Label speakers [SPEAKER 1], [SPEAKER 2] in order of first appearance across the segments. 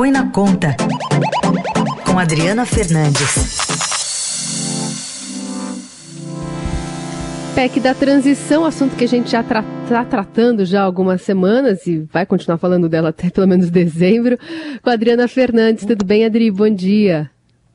[SPEAKER 1] Põe na Conta, com Adriana Fernandes.
[SPEAKER 2] PEC da transição, assunto que a gente já está tra tratando já há algumas semanas e vai continuar falando dela até pelo menos dezembro, com a Adriana Fernandes. Tudo bem, Adri? Bom dia.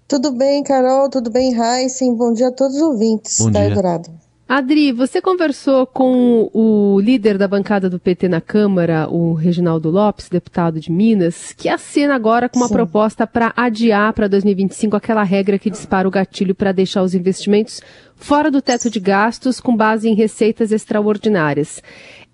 [SPEAKER 3] Tudo bem, Carol? Tudo bem, Raíssen? Bom dia a todos os ouvintes
[SPEAKER 4] Bom
[SPEAKER 3] da
[SPEAKER 4] dia.
[SPEAKER 3] Eldorado.
[SPEAKER 2] Adri, você conversou com o líder da bancada do PT na Câmara, o Reginaldo Lopes, deputado de Minas, que assina agora com uma
[SPEAKER 3] Sim.
[SPEAKER 2] proposta para adiar para 2025 aquela regra que dispara o gatilho para deixar os investimentos fora do teto de gastos com base em receitas extraordinárias.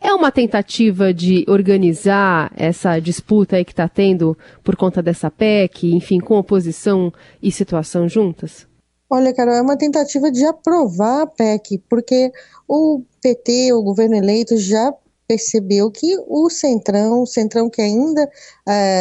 [SPEAKER 2] É uma tentativa de organizar essa disputa aí que está tendo por conta dessa PEC, enfim, com oposição e situação juntas?
[SPEAKER 3] Olha, Carol, é uma tentativa de aprovar a PEC, porque o PT, o governo eleito, já percebeu que o Centrão, o Centrão que ainda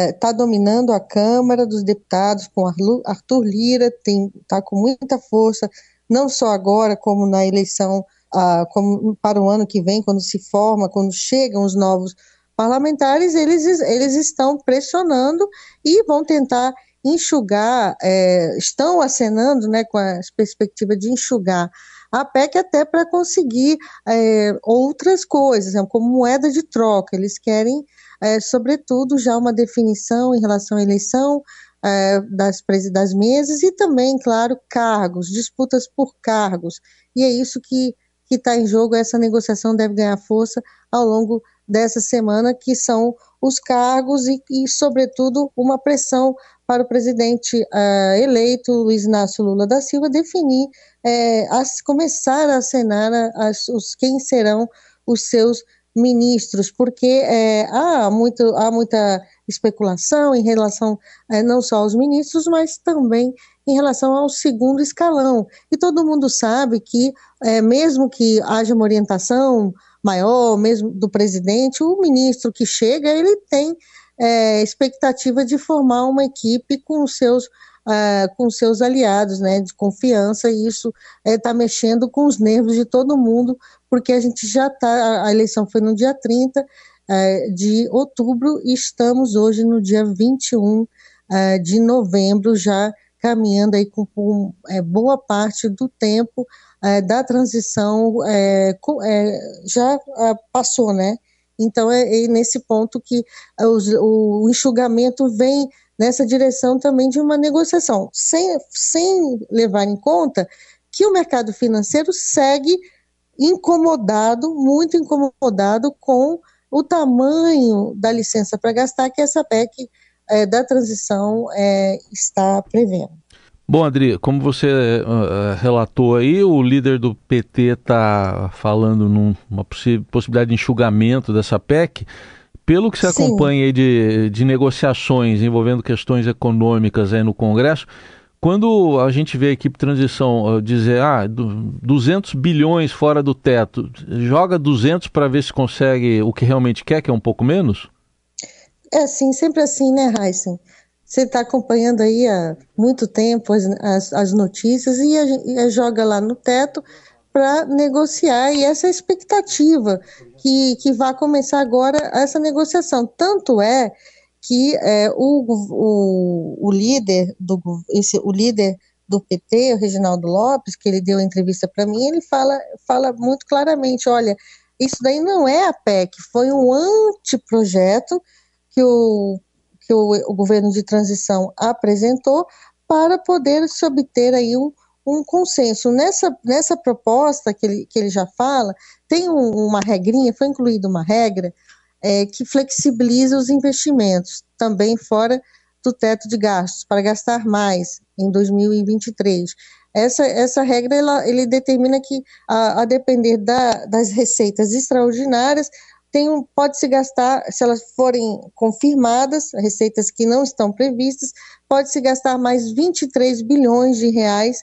[SPEAKER 3] está dominando a Câmara dos Deputados com Arthur Lira, está com muita força, não só agora, como na eleição, ah, como para o ano que vem, quando se forma, quando chegam os novos parlamentares, eles, eles estão pressionando e vão tentar enxugar, é, estão acenando né, com a perspectiva de enxugar a PEC até para conseguir é, outras coisas, né, como moeda de troca. Eles querem, é, sobretudo, já uma definição em relação à eleição é, das, das mesas e também, claro, cargos, disputas por cargos. E é isso que está em jogo, essa negociação deve ganhar força ao longo dessa semana, que são os cargos e, e sobretudo, uma pressão para o presidente ah, eleito, Luiz Inácio Lula da Silva, definir, eh, as- começar a acenar a- as- os, quem serão os seus ministros, porque eh, há, muito, há muita especulação em relação não só aos ministros, mas também em relação ao segundo escalão. E todo mundo sabe que, mesmo que haja uma orientação maior, mesmo do presidente, o ministro que chega, ele tem é, expectativa de formar uma equipe com seus, ah, com seus aliados, né, de confiança, e isso está mexendo com os nervos de todo mundo, porque a gente já está, a eleição foi no dia 30 eh, de outubro e estamos hoje no dia 21 eh, de novembro, já caminhando aí com, com, eh, boa parte do tempo eh, da transição, com- eh, já ah, passou, né? Então é, é nesse ponto que os- o, enxugamento vem nessa direção também de uma negociação, sem, sem levar em conta que o mercado financeiro segue incomodado, muito incomodado com o tamanho da licença para gastar que essa PEC eh, da transição eh, está prevendo.
[SPEAKER 4] Bom, Adri, como você eh, relatou aí, o líder do PT está falando numa possi- possibilidade de enxugamento dessa PEC. Pelo que você
[SPEAKER 3] Sim.
[SPEAKER 4] acompanha aí de, de negociações envolvendo questões econômicas aí no Congresso, quando a gente vê a equipe de transição eh, dizer ah, du- 200 bilhões fora do teto, joga 200 para ver se consegue o que realmente quer, que é um pouco menos?
[SPEAKER 3] É assim, sempre assim, né, Heisen? Você está acompanhando aí há muito tempo as, as, as notícias e, a, e a joga lá no teto para negociar, e essa é a expectativa que, que vai começar agora essa negociação. Tanto é que é, o, o, o líder do esse, o líder do PT, o Reginaldo Lopes, que ele deu a entrevista para mim, ele fala, fala muito claramente, olha, isso daí não é a PEC, foi um anteprojeto que o, que o, o governo de transição apresentou para poder se obter aí um, um consenso. Nessa, nessa proposta que ele, que ele já fala, tem um- uma regrinha, foi incluída uma regra é, que flexibiliza os investimentos, também fora do teto de gastos, para gastar mais em 2023. Essa, essa regra ela, ele determina que, a, a depender da, das receitas extraordinárias, tem um, pode-se gastar, se elas forem confirmadas, receitas que não estão previstas, pode-se gastar mais 23 bilhões de reais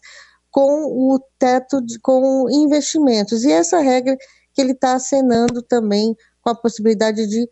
[SPEAKER 3] com o teto, de, com investimentos. E essa regra que ele está acenando também com a possibilidade de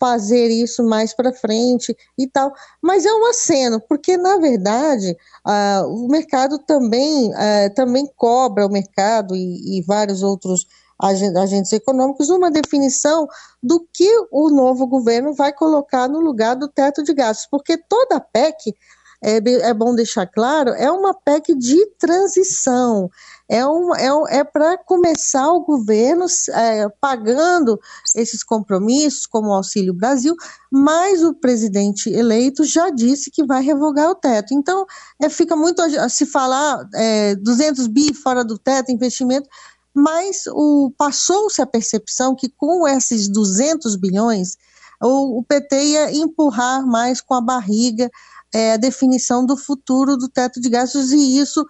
[SPEAKER 3] fazer isso mais para frente e tal. Mas é um aceno, porque na verdade ah, o mercado também, ah, também cobra o mercado e, e vários outros agentes econômicos uma definição do que o novo governo vai colocar no lugar do teto de gastos, porque toda PEC, é, é bom deixar claro, é uma PEC de transição, é, um, é, é para começar o governo é, pagando esses compromissos, como o Auxílio Brasil, mas o presidente eleito já disse que vai revogar o teto. Então, é, fica muito a se falar é, 200 bi fora do teto, investimento, mas passou-se a percepção que com esses 200 bilhões, o, o PT ia empurrar mais com a barriga é, a definição do futuro do teto de gastos e isso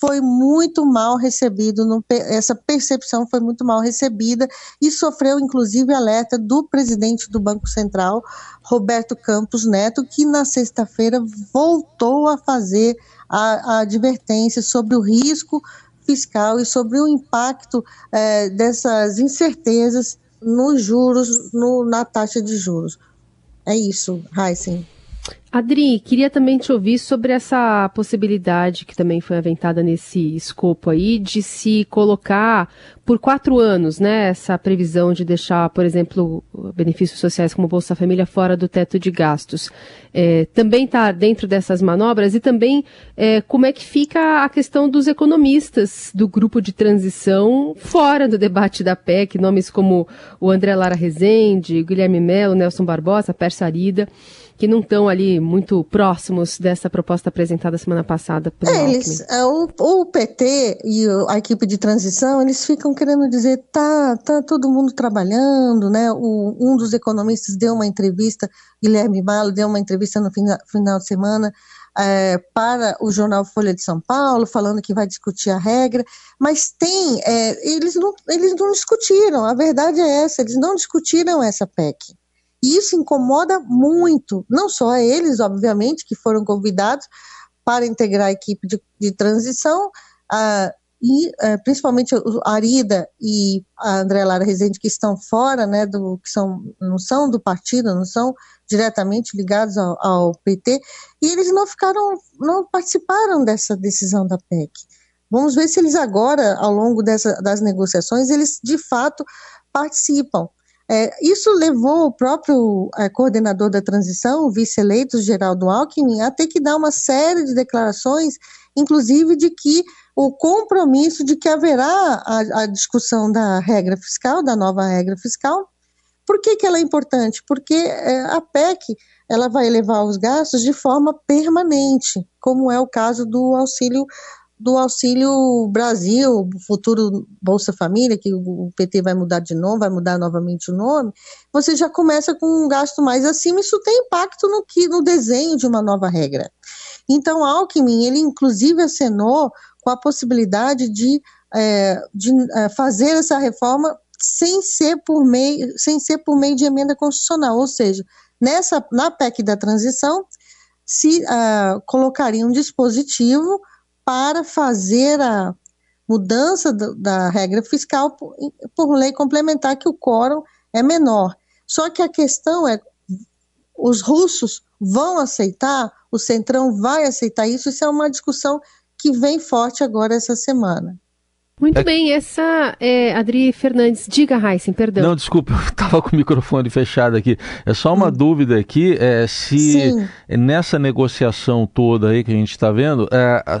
[SPEAKER 3] foi muito mal recebido, no, essa percepção foi muito mal recebida e sofreu inclusive alerta do presidente do Banco Central, Roberto Campos Neto, que na sexta-feira voltou a fazer a, a advertência sobre o risco fiscal e sobre o impacto é, dessas incertezas nos juros, no, na taxa de juros. É isso, Heisen.
[SPEAKER 2] Adri, queria também te ouvir sobre essa possibilidade que também foi aventada nesse escopo aí de se colocar por quatro anos, né, essa previsão de deixar, por exemplo, benefícios sociais como Bolsa Família fora do teto de gastos. É, também está dentro dessas manobras e também é, como é que fica a questão dos economistas do grupo de transição fora do debate da PEC, nomes como o André Lara Rezende, Guilherme Melo, Nelson Barbosa, Persa Arida que não estão ali muito próximos dessa proposta apresentada semana passada pelo
[SPEAKER 3] é, eles, é, o, o, PT e a equipe de transição, eles ficam querendo dizer, tá, tá todo mundo trabalhando, né? O, um dos economistas deu uma entrevista, Guilherme Malo deu uma entrevista no final, final de semana é, para o jornal Folha de São Paulo, falando que vai discutir a regra, mas tem, é, eles, não, eles não discutiram, a verdade é essa, eles não discutiram essa PEC. E isso incomoda muito, não só eles, obviamente, que foram convidados para integrar a equipe de, de transição, uh, e uh, principalmente a Arida e a André Lara Rezende, que estão fora, né, do, que são, não são do partido, não são diretamente ligados ao, ao PT, e eles não ficaram, não participaram dessa decisão da PEC. Vamos ver se eles agora, ao longo dessa, das negociações, eles de fato participam. É, isso levou o próprio é, coordenador da transição, o vice-eleito Geraldo Alckmin, a ter que dar uma série de declarações, inclusive de que o compromisso de que haverá a, a discussão da regra fiscal, da nova regra fiscal. Por que, que ela é importante? Porque é, a PEC ela vai elevar os gastos de forma permanente, como é o caso do auxílio do Auxílio Brasil, futuro Bolsa Família, que o PT vai mudar de nome, vai mudar novamente o nome, você já começa com um gasto mais acima, isso tem impacto no, que, no desenho de uma nova regra. Então, Alckmin, ele inclusive acenou com a possibilidade de, é, de é, fazer essa reforma sem ser por meio, sem ser por meio de emenda constitucional, ou seja, nessa na PEC da transição se uh, colocaria um dispositivo para fazer a mudança do, da regra fiscal por, por lei complementar que o quórum é menor. Só que a questão é, os russos vão aceitar, o Centrão vai aceitar isso, isso é uma discussão que vem forte agora essa semana.
[SPEAKER 2] Muito é... bem, essa é Adri Fernandes. Diga, Heisen, perdão.
[SPEAKER 4] Não, desculpa, eu estava com o microfone fechado aqui. É só uma hum. dúvida aqui, é, se Sim. nessa negociação toda aí que a gente está vendo,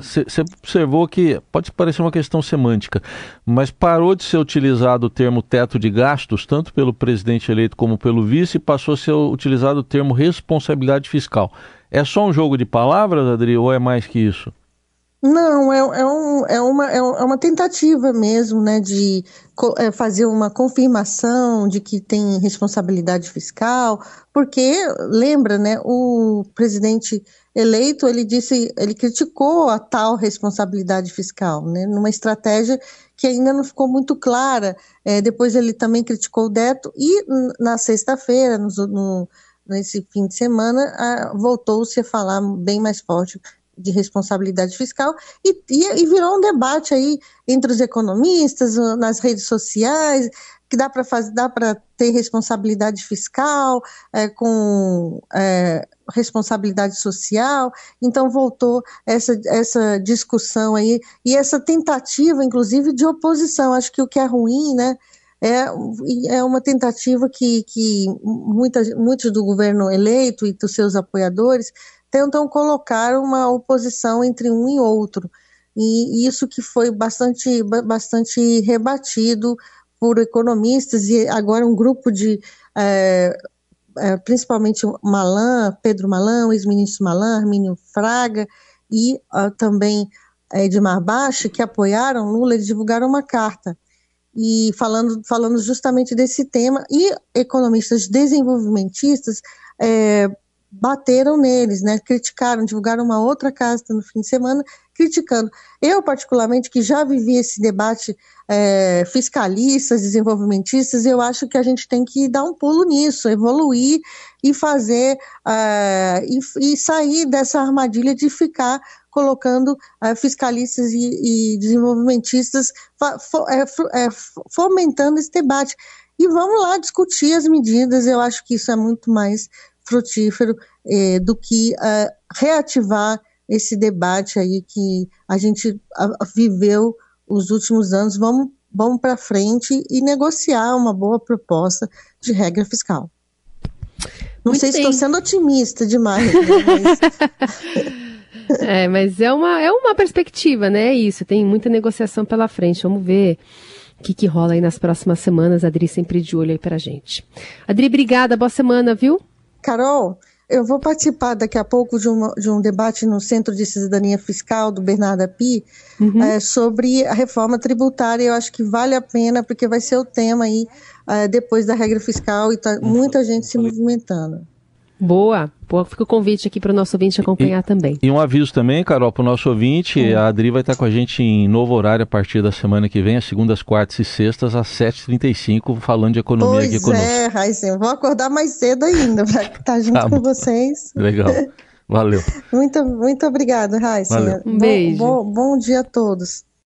[SPEAKER 4] você é, observou que, pode parecer uma questão semântica, mas parou de ser utilizado o termo teto de gastos, tanto pelo presidente eleito como pelo vice, e passou a ser utilizado o termo responsabilidade fiscal. É só um jogo de palavras, Adri, ou é mais que isso?
[SPEAKER 3] Não, é, é, um, é, uma, é, é uma tentativa mesmo, né, de é, fazer uma confirmação de que tem responsabilidade fiscal, porque, lembra, né, o presidente eleito, ele disse, ele criticou a tal responsabilidade fiscal, né, numa estratégia que ainda não ficou muito clara. É, depois ele também criticou o Deto e na sexta-feira, no, no, nesse fim de semana, voltou-se a falar bem mais forte de responsabilidade fiscal e, e, e, virou um debate aí entre os economistas, nas redes sociais, que dá para fazer, dá para ter responsabilidade fiscal é, com é, responsabilidade social, então voltou essa, essa discussão aí e essa tentativa, inclusive, de oposição. Acho que o que é ruim, né? É, é uma tentativa que, que muitas, muitos do governo eleito e dos seus apoiadores tentam colocar uma oposição entre um e outro. E isso que foi bastante, bastante rebatido por economistas e agora um grupo de é, é, principalmente Malan, Pedro Malan, ex-ministro Malan, Armínio Fraga e uh, também Edmar Baixa, que apoiaram Lula, eles divulgaram uma carta e falando, falando justamente desse tema, e economistas desenvolvimentistas é, bateram neles, né, criticaram, divulgaram uma outra carta no fim de semana, criticando. Eu, particularmente, que já vivi esse debate é, fiscalistas, desenvolvimentistas, eu acho que a gente tem que dar um pulo nisso, evoluir e fazer é, e, e, sair dessa armadilha de ficar colocando é, fiscalistas e, e desenvolvimentistas é, é, fomentando esse debate. E vamos lá discutir as medidas, eu acho que isso é muito mais frutífero é, do que reativar esse debate aí que a gente viveu os últimos anos, vamos, vamos para frente e negociar uma boa proposta de regra fiscal. Não Muito sei bem. se estou sendo otimista demais, né,
[SPEAKER 2] mas... é, mas é uma, é uma perspectiva, né? É isso, tem muita negociação pela frente. Vamos ver o que, que rola aí nas próximas semanas. A Adri sempre de olho aí pra gente. Adri, obrigada, boa semana, viu?
[SPEAKER 3] Carol, eu vou participar daqui a pouco de, uma, de um debate no Centro de Cidadania Fiscal do Bernardo Api uhum. é, sobre a reforma tributária. Eu acho que vale a pena, porque vai ser o tema aí é, depois da regra fiscal e tá muita gente se movimentando.
[SPEAKER 2] Boa. Boa. Fica o convite aqui para o nosso ouvinte acompanhar
[SPEAKER 4] e,
[SPEAKER 2] também.
[SPEAKER 4] E um aviso também, Carol, para o nosso ouvinte, hum. a Adri vai estar com a gente em novo horário a partir da semana que vem, às segundas, quartas e sextas, às 7h35, falando de economia
[SPEAKER 3] pois
[SPEAKER 4] aqui conosco.
[SPEAKER 3] é, Raíssa, vou acordar mais cedo ainda para estar junto tá com vocês.
[SPEAKER 4] Legal. Valeu.
[SPEAKER 3] muito, muito obrigado, Raíssa.
[SPEAKER 2] Um beijo.
[SPEAKER 3] Bom, bom, bom dia a todos.